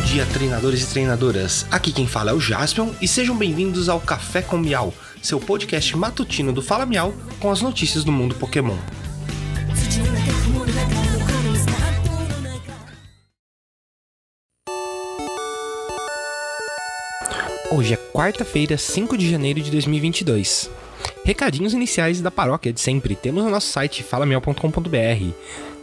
dia, treinadores e treinadoras. Aqui quem fala é o Jaspion e sejam bem-vindos ao Café com Miau, seu podcast matutino do Fala Miau com as notícias do mundo Pokémon. Hoje é quarta-feira, 5 de janeiro de 2022. Recadinhos iniciais da paróquia de sempre. Temos no nosso site falamiel.com.br.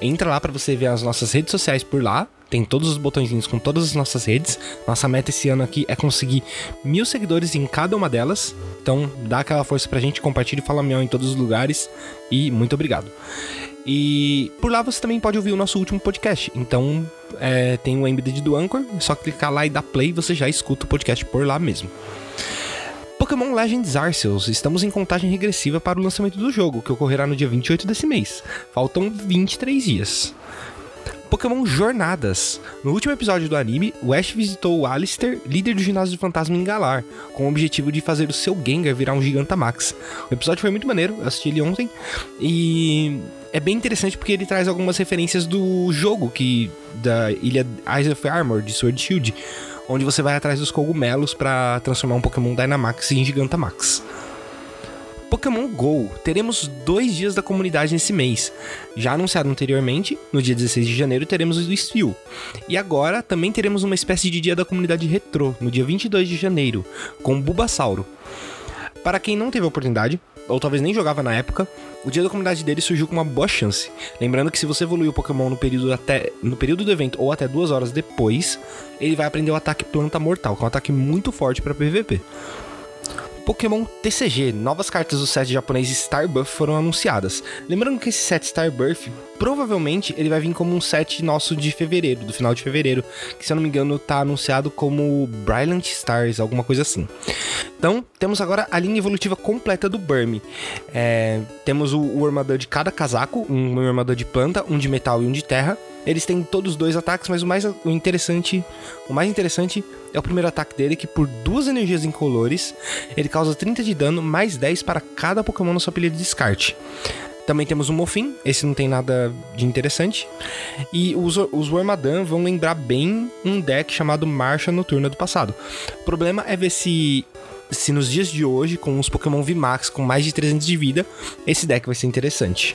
Entra lá para você ver as nossas redes sociais por lá. Tem todos os botõezinhos com todas as nossas redes. Nossa meta esse ano aqui é conseguir mil seguidores em cada uma delas. Então dá aquela força pra gente, compartilhe Fala Miel em todos os lugares. E muito obrigado. E por lá você também pode ouvir o nosso último podcast. Então é, tem o embed do Anchor, é só clicar lá e dar play, você já escuta o podcast por lá mesmo. Pokémon Legends Arceus, estamos em contagem regressiva para o lançamento do jogo, que ocorrerá no dia 28 desse mês. Faltam 23 dias. Pokémon Jornadas. No último episódio do anime, Ash visitou o Alistair, líder do ginásio do fantasma em Galar, com o objetivo de fazer o seu Gengar virar um Gigantamax. O episódio foi muito maneiro, eu assisti ele ontem, e é bem interessante porque ele traz algumas referências do jogo que da ilha Eyes of Armor de Sword Shield, onde você vai atrás dos cogumelos para transformar um Pokémon Dynamax em Gigantamax. Pokémon GO. Teremos dois dias da comunidade nesse mês. Já anunciado anteriormente, no dia 16 de janeiro teremos o Steel. E agora também teremos uma espécie de dia da comunidade retrô, no dia 22 de janeiro, com o Bulbasauro. Para quem não teve a oportunidade, ou talvez nem jogava na época, o dia da comunidade dele surgiu com uma boa chance. Lembrando que se você evoluir o Pokémon no período, até, no período do evento ou até duas horas depois, ele vai aprender o ataque Planta Mortal, que é um ataque muito forte para PVP. Pokémon TCG, novas cartas do set japonês Starbuff foram anunciadas. Lembrando que esse set Starbuff, provavelmente ele vai vir como um set nosso de fevereiro, do final de fevereiro, que se eu não me engano tá anunciado como Brilliant Stars, alguma coisa assim. Então, temos agora a linha evolutiva completa do Burmy. É, temos o, o armador de cada casaco, um armador de planta, um de metal e um de terra. Eles têm todos dois ataques, mas o mais o interessante, o mais interessante é o primeiro ataque dele que por duas energias incolores, ele causa 30 de dano mais 10 para cada Pokémon na sua pilha de descarte. Também temos o Mofin, esse não tem nada de interessante. E os, os Wormadan vão lembrar bem um deck chamado Marcha Noturna do passado. O problema é ver se se nos dias de hoje, com os Pokémon VMAX com mais de 300 de vida, esse deck vai ser interessante.